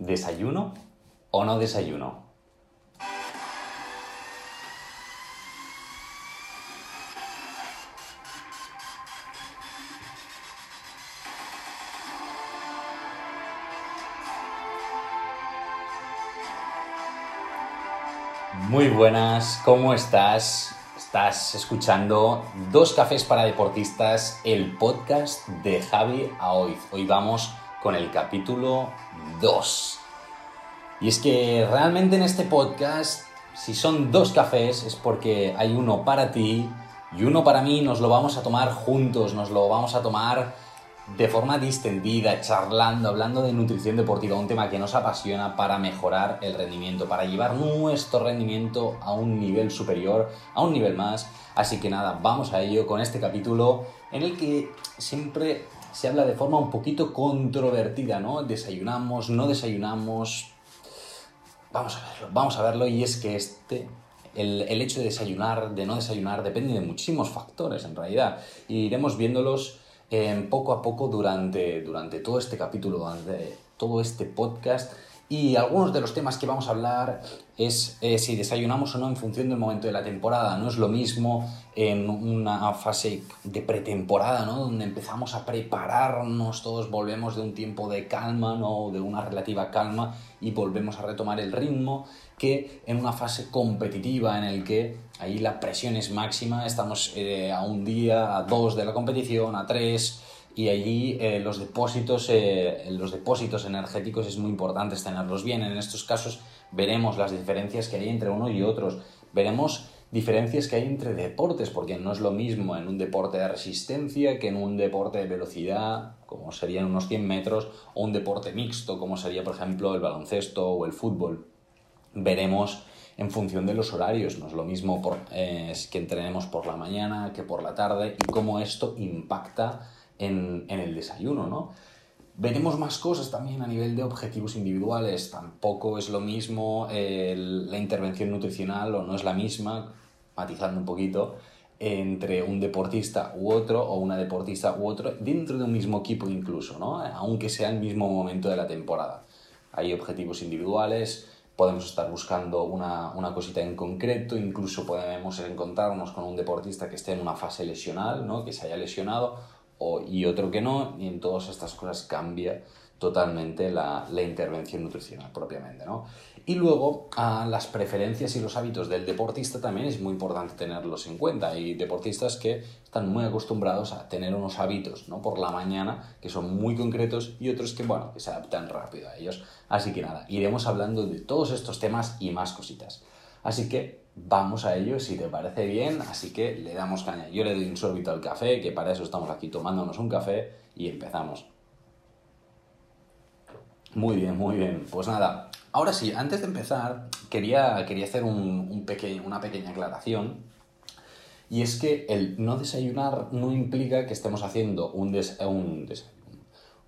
¿Desayuno o no desayuno? Muy buenas, ¿cómo estás? Estás escuchando Dos Cafés para Deportistas, el podcast de Javi Aoiz. Hoy vamos con el capítulo 2. Y es que realmente en este podcast, si son dos cafés, es porque hay uno para ti y uno para mí, nos lo vamos a tomar juntos, nos lo vamos a tomar de forma distendida, charlando, hablando de nutrición deportiva, un tema que nos apasiona para mejorar el rendimiento, para llevar nuestro rendimiento a un nivel superior, a un nivel más. Así que nada, vamos a ello con este capítulo en el que siempre se habla de forma un poquito controvertida, ¿no? Desayunamos, no desayunamos. Vamos a verlo, vamos a verlo y es que este el, el, hecho de desayunar, de no desayunar, depende de muchísimos factores en realidad. Y iremos viéndolos eh, poco a poco durante, durante todo este capítulo, durante todo este podcast. Y algunos de los temas que vamos a hablar es eh, si desayunamos o no en función del momento de la temporada. No es lo mismo en una fase de pretemporada, ¿no? Donde empezamos a prepararnos, todos volvemos de un tiempo de calma, ¿no? De una relativa calma y volvemos a retomar el ritmo, que en una fase competitiva en el que ahí la presión es máxima, estamos eh, a un día, a dos de la competición, a tres y allí eh, los, depósitos, eh, los depósitos energéticos es muy importante tenerlos bien. En estos casos veremos las diferencias que hay entre uno y otros. Veremos diferencias que hay entre deportes, porque no es lo mismo en un deporte de resistencia que en un deporte de velocidad, como serían unos 100 metros, o un deporte mixto, como sería, por ejemplo, el baloncesto o el fútbol. Veremos en función de los horarios, no es lo mismo eh, que entrenemos por la mañana que por la tarde y cómo esto impacta en, el desayuno, ¿no? Veremos más cosas también a nivel de objetivos individuales. Tampoco es lo mismo la intervención nutricional o no es la misma, matizando un poquito, entre un deportista u otro o una deportista u otro dentro de un mismo equipo incluso, ¿no? Aunque sea el mismo momento de la temporada. Hay objetivos individuales, podemos estar buscando una, una, cosita en concreto, incluso podemos encontrarnos con un deportista que esté en una fase lesional, ¿no? que se haya lesionado, y otro que no, y en todas estas cosas cambia totalmente la, la intervención nutricional propiamente, ¿no? Y luego a las preferencias y los hábitos del deportista también es muy importante tenerlos en cuenta. Hay deportistas que están muy acostumbrados a tener unos hábitos ¿no? por la mañana que son muy concretos y otros que, bueno, que se adaptan rápido a ellos. Así que nada, iremos hablando de todos estos temas y más cositas. Así que vamos a ello si te parece bien, así que le damos caña. Yo le doy un sorbito al café, que para eso estamos aquí tomándonos un café y empezamos. Muy bien, muy bien. Pues nada, ahora sí, antes de empezar, quería, quería hacer un, pequeño, una pequeña aclaración. Y es que el no desayunar no implica que estemos haciendo un, un,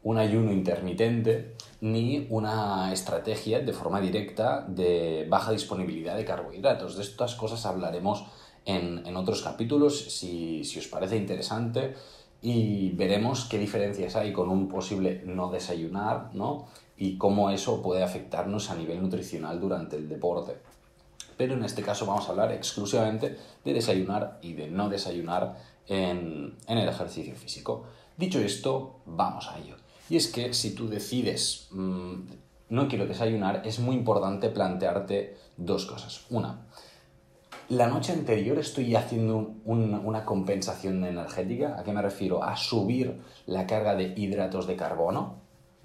un ayuno intermitente ni una estrategia de forma directa de baja disponibilidad de carbohidratos. De estas cosas hablaremos en, en otros capítulos si, si, os parece interesante y veremos qué diferencias hay con un posible no desayunar ¿no? y cómo eso puede afectarnos a nivel nutricional durante el deporte. Pero en este caso vamos a hablar exclusivamente de desayunar y de no desayunar en, en el ejercicio físico. Dicho esto, vamos a ello. Y es que si tú decides mmm, no quiero desayunar, es muy importante plantearte dos cosas. Una, la noche anterior estoy haciendo un, una compensación energética. ¿A qué me refiero? A subir la carga de hidratos de carbono.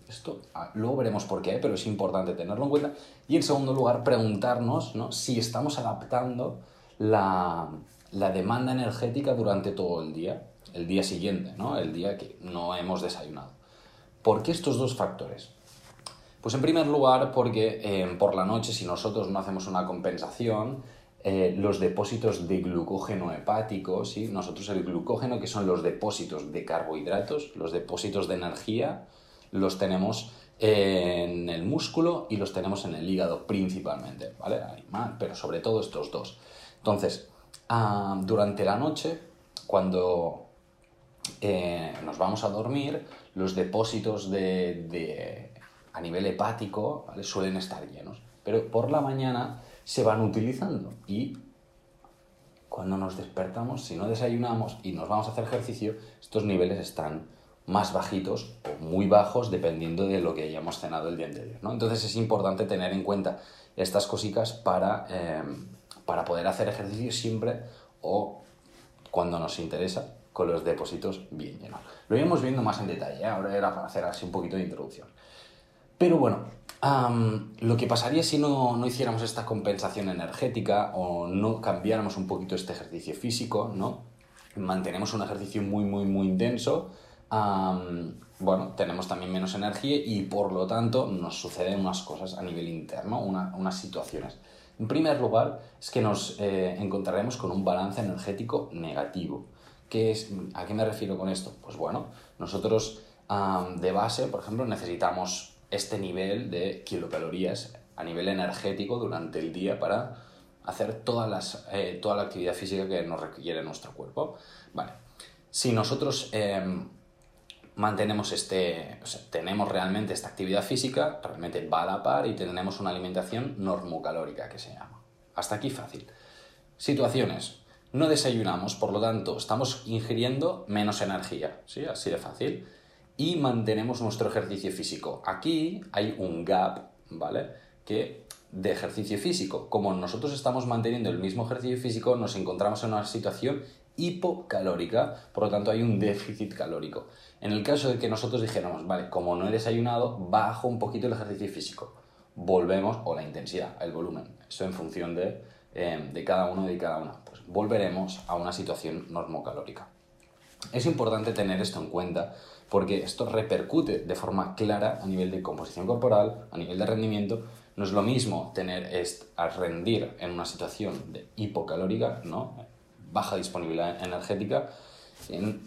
Esto ah, luego veremos por qué, pero es importante tenerlo en cuenta. Y en segundo lugar, preguntarnos ¿no? si estamos adaptando la, la demanda energética durante todo el día, el día siguiente, ¿no? el día que no hemos desayunado. ¿Por qué estos dos factores? Pues en primer lugar porque eh, por la noche si nosotros no hacemos una compensación, eh, los depósitos de glucógeno hepático, ¿sí? nosotros el glucógeno que son los depósitos de carbohidratos, los depósitos de energía, los tenemos en el músculo y los tenemos en el hígado principalmente, ¿vale? Pero sobre todo estos dos. Entonces, ah, durante la noche, cuando eh, nos vamos a dormir, los depósitos de, a nivel hepático suelen estar llenos, pero por la mañana se van utilizando y cuando nos despertamos, si no desayunamos y nos vamos a hacer ejercicio, estos niveles están más bajitos o muy bajos dependiendo de lo que hayamos cenado el día anterior. ¿no? Entonces es importante tener en cuenta estas cositas para, eh, para poder hacer ejercicio siempre o cuando nos interesa con los depósitos bien llenos. Lo iremos viendo más en detalle, ¿eh? ahora era para hacer así un poquito de introducción. Pero bueno, lo que pasaría si no, no, hiciéramos esta compensación energética o no cambiáramos un poquito este ejercicio físico, ¿no? Mantenemos un ejercicio muy, muy, muy intenso, bueno, tenemos también menos energía y por lo tanto nos suceden unas cosas a nivel interno, unas situaciones. En primer lugar, es que nos eh, encontraremos con un balance energético negativo. ¿Qué es, ¿A qué me refiero con esto? Pues bueno, nosotros de base, por ejemplo, necesitamos este nivel de kilocalorías a nivel energético durante el día para hacer todas las, eh, toda la actividad física que nos requiere nuestro cuerpo. Vale. Si nosotros em, mantenemos este, o sea, tenemos realmente esta actividad física, realmente va a la par y tenemos una alimentación normocalórica que se llama. Hasta aquí fácil. Situaciones. No desayunamos, por lo tanto, estamos ingiriendo menos energía, ¿sí? Así de fácil y mantenemos nuestro ejercicio físico. Aquí hay un gap, ¿vale? Que de ejercicio físico. Como nosotros estamos manteniendo el mismo ejercicio físico, nos encontramos en una situación hipocalórica, por lo tanto hay un déficit calórico. En el caso de que nosotros dijéramos, vale, como no he desayunado, bajo un poquito el ejercicio físico. Volvemos, o la intensidad, el volumen, eso en función de, eh, de cada uno y de cada una. Pues volveremos a una situación normocalórica. Es importante tener esto en cuenta porque esto repercute de forma clara a nivel de composición corporal, a nivel de rendimiento. No es lo mismo tener a rendir en una situación de hipocalórica, ¿no? baja disponibilidad energética,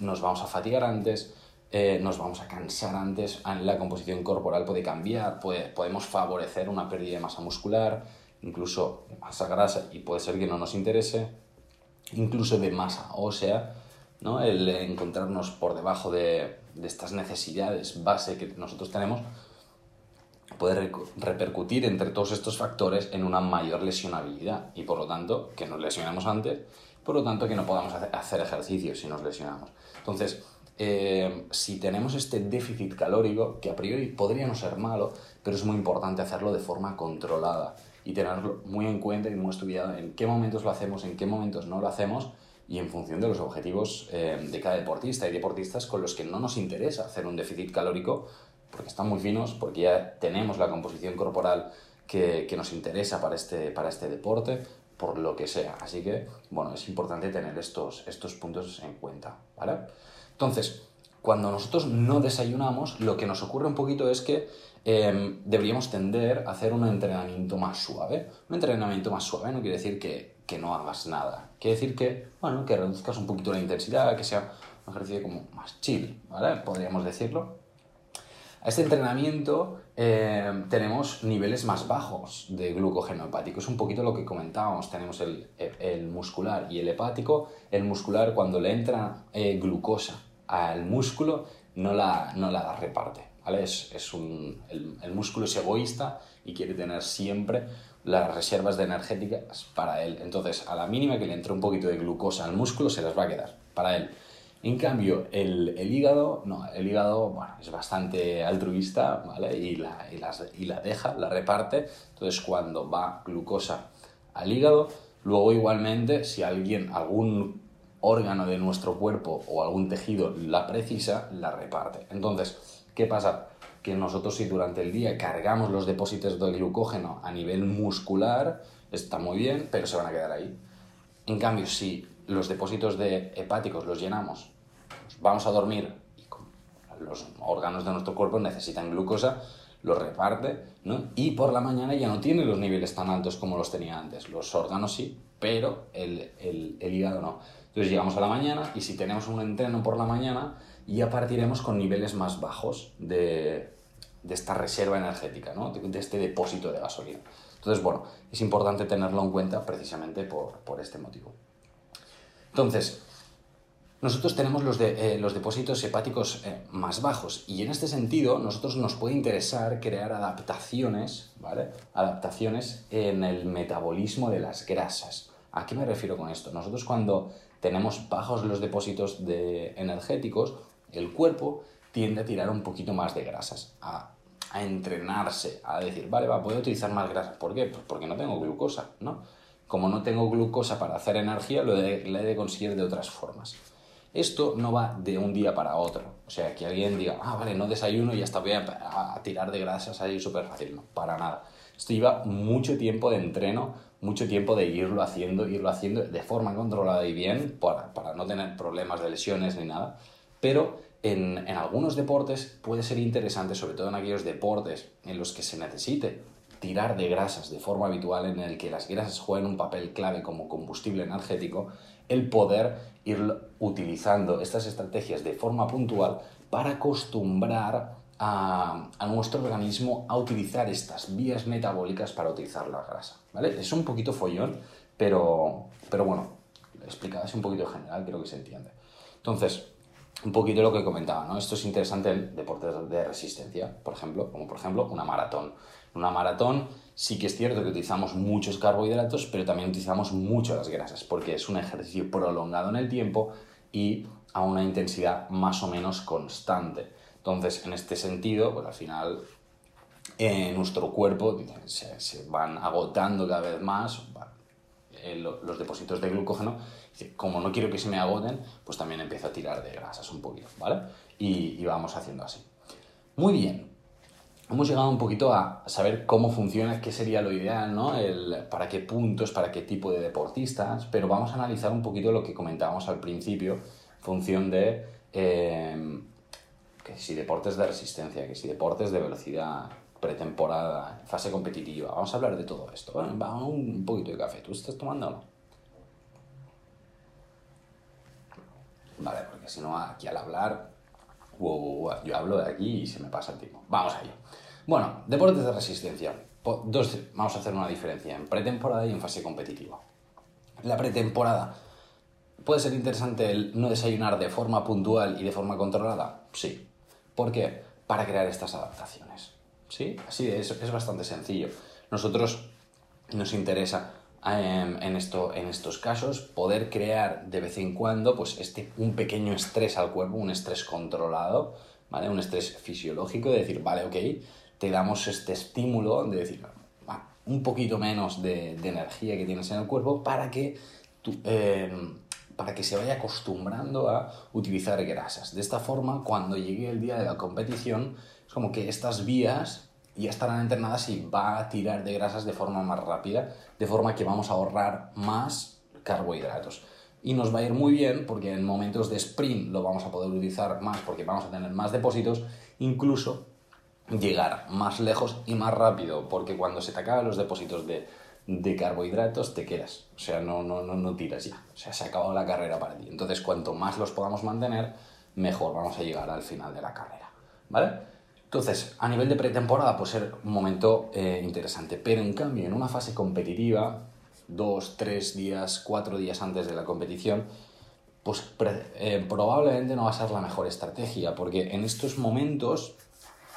nos vamos a fatigar antes, eh, nos vamos a cansar antes, la composición corporal puede cambiar, podemos favorecer una pérdida de masa muscular, incluso de masa grasa, y puede ser que no nos interese, incluso de masa ósea, ¿no? el encontrarnos por debajo de, de estas necesidades base que nosotros tenemos puede repercutir entre todos estos factores en una mayor lesionabilidad y por lo tanto que nos lesionamos antes, por lo tanto que no podamos hacer ejercicio si nos lesionamos. Entonces, eh, si tenemos este déficit calórico, que a priori podría no ser malo, pero es muy importante hacerlo de forma controlada y tenerlo muy en cuenta y muy estudiado en qué momentos lo hacemos, en qué momentos no lo hacemos y en función de los objetivos eh, de cada deportista. Hay deportistas con los que no nos interesa hacer un déficit calórico porque están muy finos, porque ya tenemos la composición corporal que, que, nos interesa para este, para este deporte, por lo que sea. Así que, bueno, es importante tener estos, estos puntos en cuenta, ¿vale? Entonces, cuando nosotros no desayunamos, lo que nos ocurre un poquito es que em, deberíamos tender a hacer un entrenamiento más suave. Un entrenamiento más suave no quiere decir que que no hagas nada. Quiere decir que, bueno, que reduzcas un poquito la intensidad, que sea un ejercicio como más chill, ¿vale? Podríamos decirlo. A este entrenamiento eh, tenemos niveles más bajos de glucógeno hepático. Es un poquito lo que comentábamos. Tenemos el, el muscular y el hepático. El muscular, cuando le entra eh, glucosa al músculo, no la, no la reparte. ¿Vale? Es, el, músculo es egoísta y quiere tener siempre las reservas de energéticas para él. Entonces, a la mínima que le entre un poquito de glucosa al músculo, se las va a quedar para él. En cambio, el, hígado, no, el hígado bueno, es bastante altruista, ¿vale? Y la, y, y la deja, la reparte. Entonces, cuando va glucosa al hígado, luego igualmente, si alguien, algún órgano de nuestro cuerpo o algún tejido la precisa, la reparte. Entonces, ¿qué pasa? que nosotros si durante el día cargamos los depósitos de glucógeno a nivel muscular, está muy bien, pero se van a quedar ahí. En cambio, si los depósitos de hepáticos los llenamos, vamos a dormir y los órganos de nuestro cuerpo necesitan glucosa, los reparte, ¿no? Y por la mañana ya no tiene los niveles tan altos como los tenía antes. Los órganos sí, pero el, el, el hígado no. Entonces llegamos a la mañana y si tenemos un entreno por la mañana, ya partiremos con niveles más bajos de, de esta reserva energética, ¿no? de, este depósito de gasolina. Entonces, bueno, es importante tenerlo en cuenta precisamente por, por este motivo. Entonces, nosotros tenemos los, de, eh, los depósitos hepáticos eh, más bajos y en este sentido nosotros nos puede interesar crear adaptaciones, ¿vale? Adaptaciones en el metabolismo de las grasas. ¿A qué me refiero con esto? Nosotros cuando tenemos bajos los depósitos de energéticos, el cuerpo tiende a tirar un poquito más de grasas, a, a entrenarse, a decir, vale, va, voy a utilizar más grasas. ¿Por qué? Pues porque no tengo glucosa, ¿no? Como no tengo glucosa para hacer energía, lo he de conseguir de otras formas. Esto no va de un día para otro. O sea, que alguien diga, ah, vale, no desayuno y hasta voy a, tirar de grasas ahí súper fácil. No, para nada. Esto lleva mucho tiempo de entreno, mucho tiempo de irlo haciendo, irlo haciendo de forma controlada y bien para, para no tener problemas de lesiones ni nada. Pero en, algunos deportes puede ser interesante, sobre todo en aquellos deportes en los que se necesite tirar de grasas de forma habitual, en el que las grasas juegan un papel clave como combustible energético, el poder ir utilizando estas estrategias de forma puntual para acostumbrar a, nuestro organismo a utilizar estas vías metabólicas para utilizar la grasa. ¿vale? Es un poquito follón, pero, pero bueno, explicado así un poquito general, creo que se entiende. Entonces, un poquito lo que comentaba, ¿no? Esto es interesante en deportes de resistencia, por ejemplo, como por ejemplo una maratón. Una maratón sí que es cierto que utilizamos muchos carbohidratos, pero también utilizamos mucho las grasas, porque es un ejercicio prolongado en el tiempo y a una intensidad más o menos constante. Entonces, en este sentido, pues al final eh, nuestro cuerpo se, van agotando cada vez más eh, los depósitos de glucógeno. Como no quiero que se me agoten, pues también empiezo a tirar de grasas un poquito, ¿vale? Y, vamos haciendo así. Muy bien, hemos llegado un poquito a saber cómo funciona, qué sería lo ideal, ¿no? El, para qué puntos, para qué tipo de deportistas, pero vamos a analizar un poquito lo que comentábamos al principio, función de eh, que si deportes de resistencia, que si deportes de velocidad, pretemporada, fase competitiva, vamos a hablar de todo esto. Bueno, vamos un poquito de café, ¿tú estás tomando o no? Vale, porque si no, aquí al hablar yo hablo de aquí y se me pasa el tiempo. Vamos allá. Bueno, deportes de resistencia. Dos, vamos a hacer una diferencia en pretemporada y en fase competitiva. La pretemporada puede ser interesante el no desayunar de forma puntual y de forma controlada. Sí. ¿Por qué? Para crear estas adaptaciones. ¿Sí? Así es, es bastante sencillo. Nosotros nos interesa en, esto, en estos casos, poder crear de vez en cuando pues este, un pequeño estrés al cuerpo, un estrés controlado, ¿vale? un estrés fisiológico, de decir, vale, ok, te damos este estímulo de decir, un poquito menos de, de, energía que tienes en el cuerpo para que, em, para que se vaya acostumbrando a utilizar grasas. De esta forma, cuando llegue el día de la competición, es como que estas vías ya estarán entrenadas y va a tirar de grasas de forma más rápida, de forma que vamos a ahorrar más carbohidratos. Y nos va a ir muy bien porque en momentos de sprint lo vamos a poder utilizar más porque vamos a tener más depósitos, incluso llegar más lejos y más rápido, porque cuando se te acaban los depósitos de, de carbohidratos te quedas, o sea, no, no, no, no tiras ya, o sea, se ha acabado la carrera para ti. Entonces, cuanto más los podamos mantener, mejor vamos a llegar al final de la carrera, ¿vale? Entonces, a nivel de pretemporada puede ser un momento eh, interesante, pero en cambio, en una fase competitiva, dos, tres días, cuatro días antes de la competición, pues eh, probablemente no va a ser la mejor estrategia, porque en estos momentos,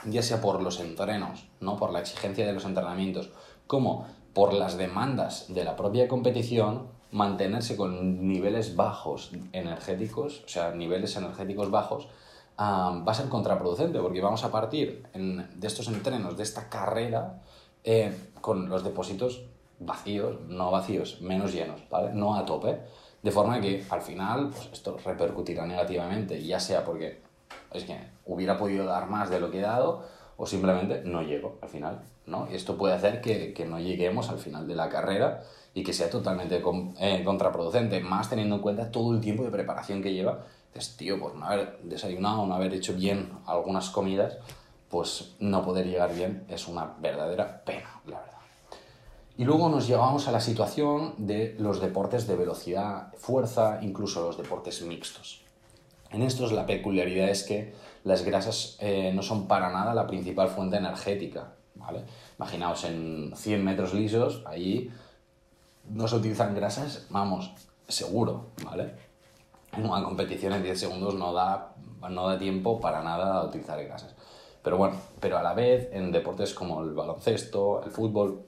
ya sea por los entrenos, ¿no? por la exigencia de los entrenamientos, como por las demandas de la propia competición, mantenerse con niveles bajos energéticos, o sea, niveles energéticos bajos, va a ser contraproducente porque vamos a partir de estos entrenos, de esta carrera, eh, con los depósitos vacíos, no vacíos, menos llenos, ¿vale? No a tope. De forma que al final pues esto repercutirá negativamente, ya sea porque es que hubiera podido dar más de lo que he dado o simplemente no llego al final, ¿no? Y esto puede hacer que, que no lleguemos al final de la carrera y que sea totalmente eh, contraproducente, más teniendo en cuenta todo el tiempo de preparación que lleva dices, tío, por no haber desayunado, no haber hecho bien algunas comidas, pues no poder llegar bien es una verdadera pena, la verdad. Y luego nos llegamos a la situación de los deportes de velocidad, fuerza, incluso los deportes mixtos. En estos la peculiaridad es que las grasas eh, no son para nada la principal fuente energética. ¿vale? Imaginaos en 100 metros lisos, ahí no se utilizan grasas, vamos, seguro, ¿vale? En una competición en 10 segundos no da, no da tiempo para nada a utilizar grasas. Pero bueno, pero a la vez en deportes como el baloncesto, el fútbol,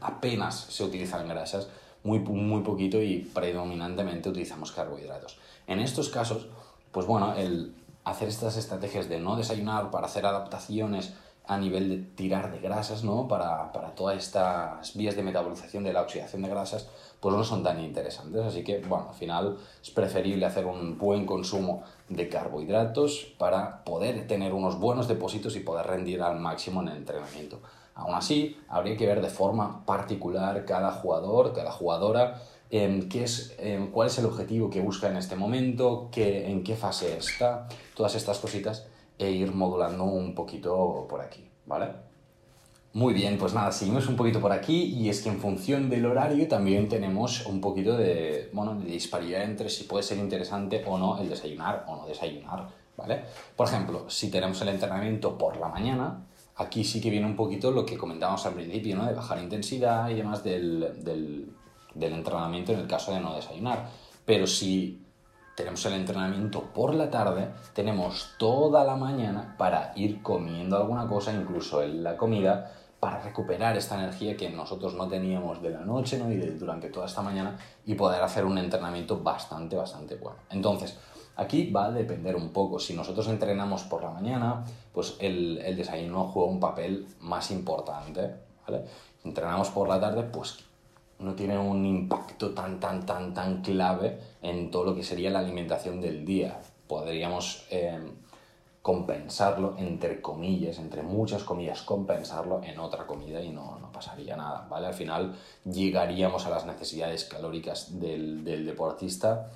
apenas se utilizan grasas, muy, muy poquito y predominantemente utilizamos carbohidratos. En estos casos, pues bueno, el hacer estas estrategias de no desayunar para hacer adaptaciones a nivel de tirar de grasas, ¿no? Para, para, todas estas vías de metabolización de la oxidación de grasas, pues no son tan interesantes. Así que, bueno, al final es preferible hacer un buen consumo de carbohidratos para poder tener unos buenos depósitos y poder rendir al máximo en el entrenamiento. Aún así, habría que ver de forma particular cada jugador, cada jugadora, en qué es, en cuál es el objetivo que busca en este momento, qué, en qué fase está, todas estas cositas e ir modulando un poquito por aquí, ¿vale? Muy bien, pues nada, seguimos un poquito por aquí y es que en función del horario también tenemos un poquito de, bueno, de disparidad entre si puede ser interesante o no el desayunar o no desayunar, ¿vale? Por ejemplo, si tenemos el entrenamiento por la mañana, aquí sí que viene un poquito lo que comentábamos al principio, ¿no? De bajar intensidad y demás del, del, del entrenamiento en el caso de no desayunar. Pero si tenemos el entrenamiento por la tarde, tenemos toda la mañana para ir comiendo alguna cosa, incluso en la comida, para recuperar esta energía que nosotros no teníamos de la noche ¿no? y de, durante toda esta mañana y poder hacer un entrenamiento bastante, bastante bueno. Entonces, aquí va a depender un poco. Si nosotros entrenamos por la mañana, pues el, el desayuno juega un papel más importante. ¿vale? Entrenamos por la tarde, pues no tiene un impacto tan, tan, tan, tan clave en todo lo que sería la alimentación del día. Podríamos eh, compensarlo, entre comillas, entre muchas comillas, compensarlo en otra comida y no, no, pasaría nada, ¿vale? Al final llegaríamos a las necesidades calóricas del, del deportista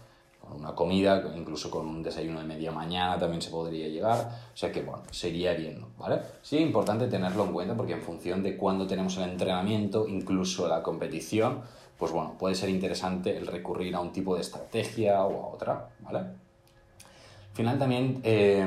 una comida, incluso con un desayuno de media mañana también se podría llegar, o sea que bueno, se iría ¿vale? Sí, importante tenerlo en cuenta porque en función de cuándo tenemos el entrenamiento, incluso la competición, pues bueno, puede ser interesante el recurrir a un tipo de estrategia o a otra, ¿vale? Al final también eh,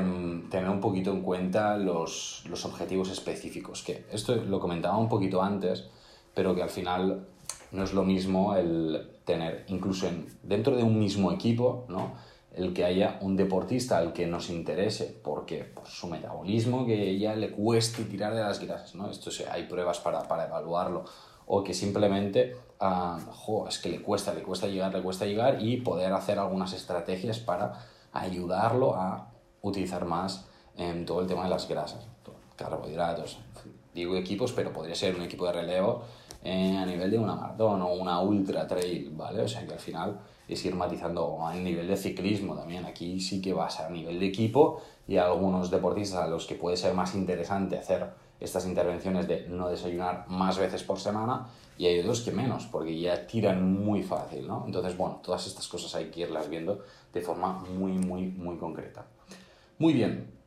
tener un poquito en cuenta los, los objetivos específicos, que esto lo comentaba un poquito antes, pero que al final no es lo mismo el tener, incluso en, dentro de un mismo equipo, ¿no? el que haya un deportista al que nos interese, porque por su metabolismo, que ya le cueste tirar de las grasas, ¿no? Esto hay pruebas para, para evaluarlo, o que simplemente, uh, es que le cuesta, le cuesta llegar, le cuesta llegar, y poder hacer algunas estrategias para ayudarlo a utilizar más en todo el tema de las grasas, carbohidratos, digo equipos, pero podría ser un equipo de relevo a nivel de una maratón o una ultra trail, ¿vale? O sea que al final es ir matizando a nivel de ciclismo también. Aquí sí que vas a nivel de equipo y a algunos deportistas a los que puede ser más interesante hacer estas intervenciones de no desayunar más veces por semana y hay otros que menos, porque ya tiran muy fácil, ¿no? Entonces, bueno, todas estas cosas hay que irlas viendo de forma muy, muy, muy concreta. Muy bien,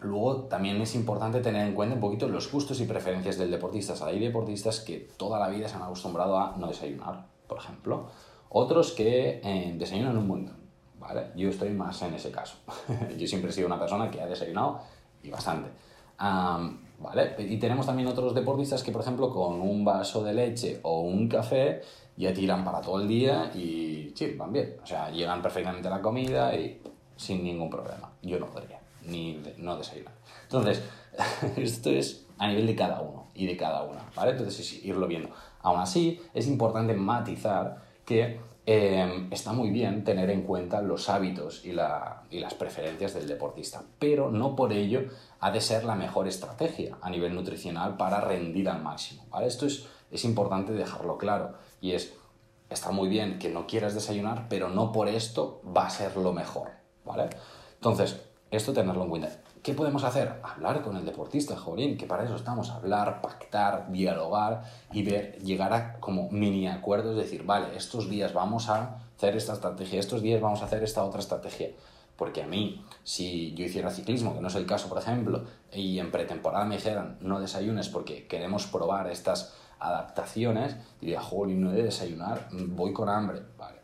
Luego también es importante tener en cuenta un poquito los gustos y preferencias del deportista. hay deportistas que toda la vida se han acostumbrado a no desayunar, por ejemplo. Otros que eh, desayunan un montón, ¿vale? Yo estoy más en ese caso. Yo siempre he sido una persona que ha desayunado y bastante. ¿Vale? Y tenemos también otros deportistas que, por ejemplo, con un vaso de leche o un café ya tiran para todo el día y sí, van bien. O sea, llegan perfectamente la comida y sin ningún problema. Yo no podría ni no desayunar. Entonces, esto es a nivel de cada uno y de cada una, ¿vale? Entonces es irlo viendo. Aún así, es importante matizar que em, está muy bien tener en cuenta los hábitos y, y, las preferencias del deportista, pero no por ello ha de ser la mejor estrategia a nivel nutricional para rendir al máximo, ¿vale? Esto es, es importante dejarlo claro y es, está muy bien que no quieras desayunar, pero no por esto va a ser lo mejor, ¿vale? Entonces, esto tenerlo en cuenta. ¿Qué podemos hacer? Hablar con el deportista, jolín, que para eso estamos, hablar, pactar, dialogar y ver, llegar a como mini acuerdos, decir, vale, estos días vamos a hacer esta estrategia, estos días vamos a hacer esta otra estrategia. Porque a mí, si yo hiciera ciclismo, que no es el caso, por ejemplo, y en pretemporada me dijeran no desayunes porque queremos probar estas adaptaciones, diría, jolín, no he de desayunar, voy con hambre. Vale,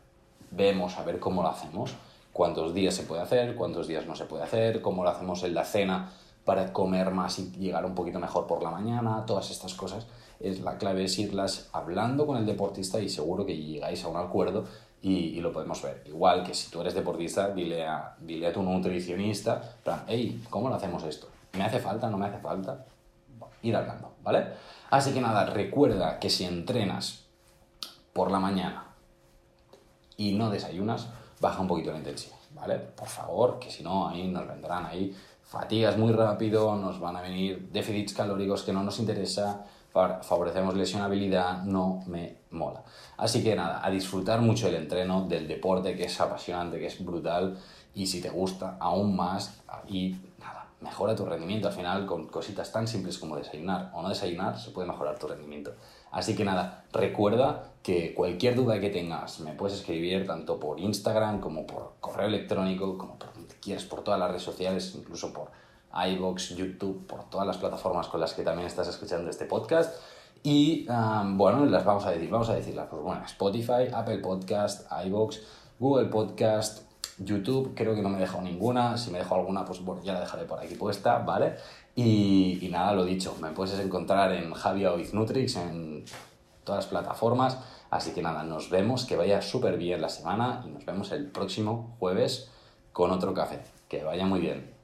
vemos a ver cómo lo hacemos cuántos días se puede hacer, cuántos días no se puede hacer, cómo lo hacemos en la cena para comer más y llegar un poquito mejor por la mañana, todas estas cosas es la clave es irlas hablando con el deportista y seguro que llegáis a un acuerdo y, lo podemos ver. Igual que si tú eres deportista, dile a, dile a tu nutricionista, plan, hey, ¿cómo lo hacemos esto? ¿Me hace falta? ¿No me hace falta? ir hablando, ¿vale? Así que nada, recuerda que si entrenas por la mañana y no desayunas, baja un poquito la intensidad, ¿vale? Por favor, que si no, ahí nos vendrán ahí fatigas muy rápido, nos van a venir déficits calóricos que no nos interesa, favorecemos lesionabilidad, no me mola. Así que nada, a disfrutar mucho del entreno, del deporte, que es apasionante, que es brutal, y si te gusta aún más, y nada, mejora tu rendimiento. Al final, con cositas tan simples como desayunar o no desayunar, se puede mejorar tu rendimiento. Así que nada, recuerda que cualquier duda que tengas me puedes escribir tanto por Instagram como por correo electrónico, como por donde quieras, por todas las redes sociales, incluso por iBox, YouTube, por todas las plataformas con las que también estás escuchando este podcast. Y bueno, las vamos a decir, vamos a decirlas, pues bueno, Spotify, Apple Podcast, iBox, Google Podcast, YouTube, creo que no me he dejado ninguna, si me dejo alguna, pues bueno, ya la dejaré por aquí puesta, ¿vale? Y, nada, lo dicho, me puedes encontrar en Javier Oiz Nutrix, en todas las plataformas, así que nada, nos vemos, que vaya súper bien la semana y nos vemos el próximo jueves con otro café, que vaya muy bien.